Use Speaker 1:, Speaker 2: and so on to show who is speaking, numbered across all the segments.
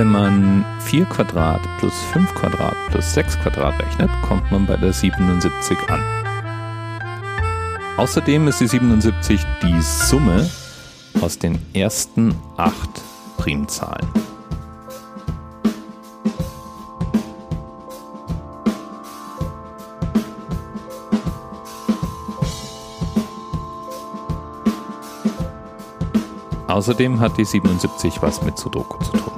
Speaker 1: Wenn man 4 Quadrat plus 5 Quadrat plus 6 Quadrat rechnet, kommt man bei der 77 an. Außerdem ist die 77 die Summe aus den ersten 8 Primzahlen. Außerdem hat die 77 was mit Sudoku zu tun.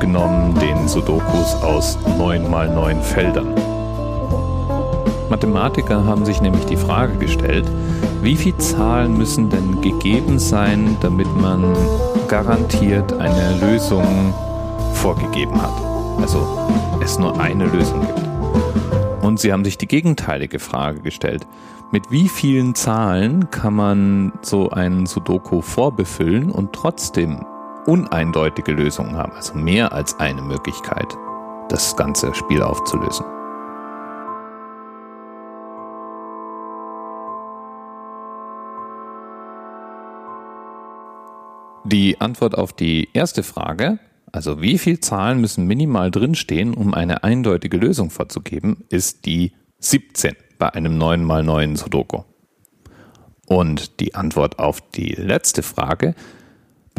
Speaker 1: Genommen den Sudokus aus 9 mal 9 Feldern. Mathematiker haben sich nämlich die Frage gestellt, wie viele Zahlen müssen denn gegeben sein, damit man garantiert eine Lösung vorgegeben hat. Also es nur eine Lösung gibt. Und sie haben sich die gegenteilige Frage gestellt. Mit wie vielen Zahlen kann man so einen Sudoku vorbefüllen und trotzdem uneindeutige Lösungen haben, also mehr als eine Möglichkeit, das ganze Spiel aufzulösen? Die Antwort auf die erste Frage also wie viel Zahlen müssen minimal drinstehen, um eine eindeutige Lösung vorzugeben, ist die 17 bei einem 9 mal 9 Sudoku. Und die Antwort auf die letzte Frage,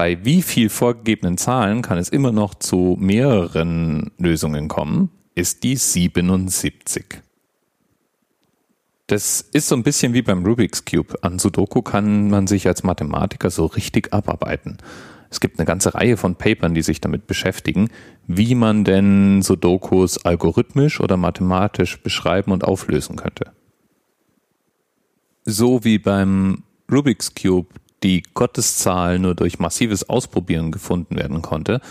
Speaker 1: bei wie viel vorgegebenen Zahlen kann es immer noch zu mehreren Lösungen kommen, ist die 77. Das ist so ein bisschen wie beim Rubik's Cube. An Sudoku kann man sich als Mathematiker so richtig abarbeiten. Es gibt eine ganze Reihe von Papern, die sich damit beschäftigen, wie man denn Sudokus algorithmisch oder mathematisch beschreiben und auflösen könnte. So wie beim Rubik's Cube die Gotteszahl nur durch massives Ausprobieren gefunden werden konnte,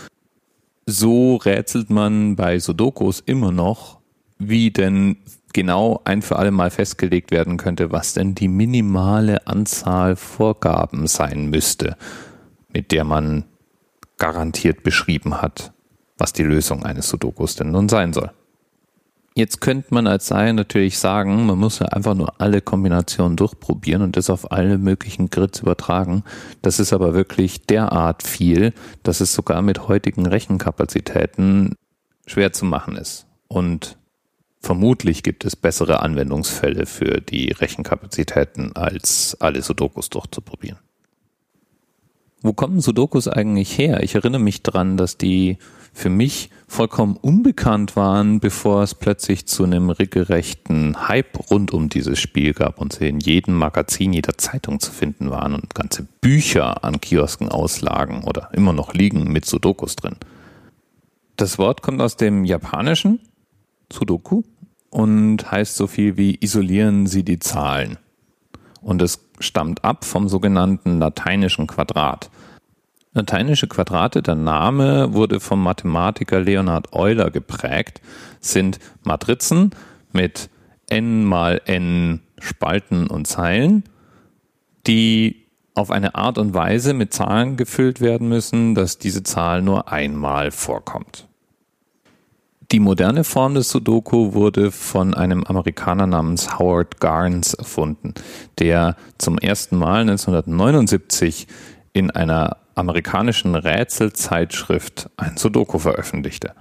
Speaker 1: so rätselt man bei Sudokus immer noch, wie denn genau ein für alle Mal festgelegt werden könnte, was denn die minimale Anzahl Vorgaben sein müsste, mit der man garantiert beschrieben hat, was die Lösung eines Sudokus denn nun sein soll. Jetzt könnte man als Sei natürlich sagen, man muss ja einfach nur alle Kombinationen durchprobieren und das auf alle möglichen Grids übertragen. Das ist aber wirklich derart viel, dass es sogar mit heutigen Rechenkapazitäten schwer zu machen ist. Und vermutlich gibt es bessere Anwendungsfälle für die Rechenkapazitäten, als alle Sudokus durchzuprobieren. Wo kommen Sudokus eigentlich her? Ich erinnere mich dran, dass die für mich vollkommen unbekannt waren, bevor es plötzlich zu einem regelrechten Hype rund um dieses Spiel gab und sie in jedem Magazin, jeder Zeitung zu finden waren und ganze Bücher an Kiosken auslagen oder immer noch liegen mit Sudokus drin. Das Wort kommt aus dem Japanischen, Sudoku, und heißt so viel wie isolieren Sie die Zahlen. Und es stammt ab vom sogenannten lateinischen Quadrat. Lateinische Quadrate, der Name wurde vom Mathematiker Leonhard Euler geprägt, sind Matrizen mit n mal n Spalten und Zeilen, die auf eine Art und Weise mit Zahlen gefüllt werden müssen, dass diese Zahl nur einmal vorkommt. Die moderne Form des Sudoku wurde von einem Amerikaner namens Howard Garnes erfunden, der zum ersten Mal 1979 in einer amerikanischen Rätselzeitschrift ein Sudoku veröffentlichte.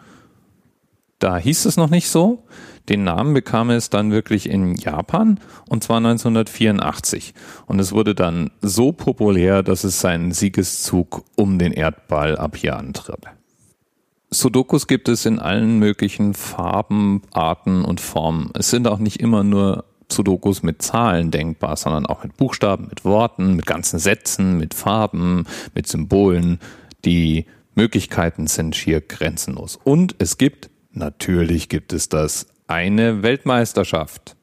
Speaker 1: Da hieß es noch nicht so. Den Namen bekam es dann wirklich in Japan und zwar 1984. Und es wurde dann so populär, dass es seinen Siegeszug um den Erdball ab hier antritt. Sudokus gibt es in allen möglichen Farben, Arten und Formen. Es sind auch nicht immer nur Sudokus mit Zahlen denkbar, sondern auch mit Buchstaben, mit Worten, mit ganzen Sätzen, mit Farben, mit Symbolen. Die Möglichkeiten sind schier grenzenlos. Und es gibt, natürlich gibt es das, eine Weltmeisterschaft.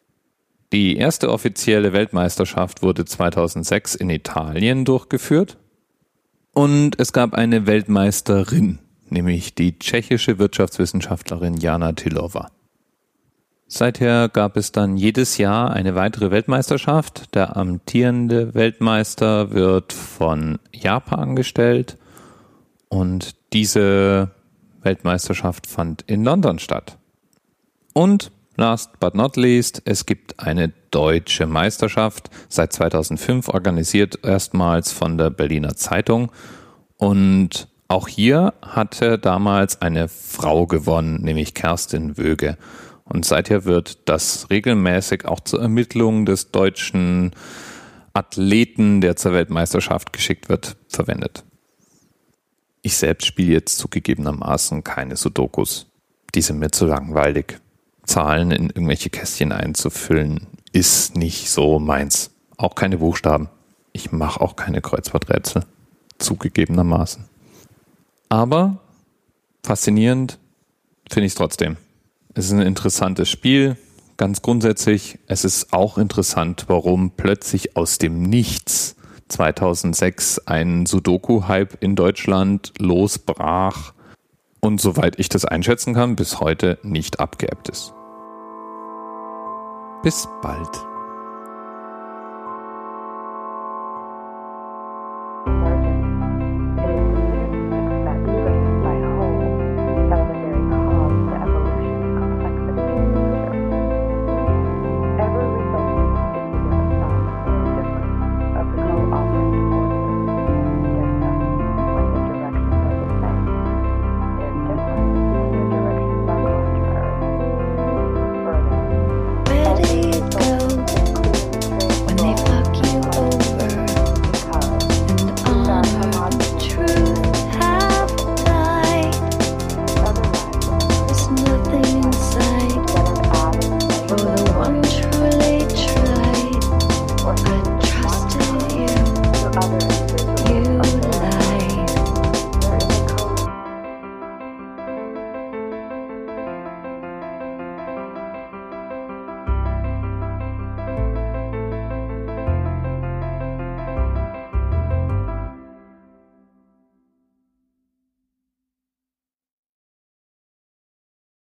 Speaker 1: Die erste offizielle Weltmeisterschaft wurde 2006 in Italien durchgeführt. Und es gab eine Weltmeisterin nämlich die tschechische Wirtschaftswissenschaftlerin Jana Tilova. Seither gab es dann jedes Jahr eine weitere Weltmeisterschaft. Der amtierende Weltmeister wird von Japan gestellt und diese Weltmeisterschaft fand in London statt. Und last but not least, es gibt eine deutsche Meisterschaft, seit 2005 organisiert erstmals von der Berliner Zeitung. Und auch hier hatte damals eine Frau gewonnen, nämlich Kerstin Wöge. Und seither wird das regelmäßig auch zur Ermittlung des deutschen Athleten, der zur Weltmeisterschaft geschickt wird, verwendet. Ich selbst spiele jetzt zugegebenermaßen keine Sudokus. Die sind mir zu langweilig. Zahlen in irgendwelche Kästchen einzufüllen, ist nicht so meins. Auch keine Buchstaben. Ich mache auch keine Kreuzworträtsel. Zugegebenermaßen. Aber faszinierend finde ich es trotzdem. Es ist ein interessantes Spiel. Ganz grundsätzlich, es ist auch interessant, warum plötzlich aus dem Nichts 2006 ein Sudoku-Hype in Deutschland losbrach und soweit ich das einschätzen kann, bis heute nicht abgeebbt ist. Bis bald.
Speaker 2: orange.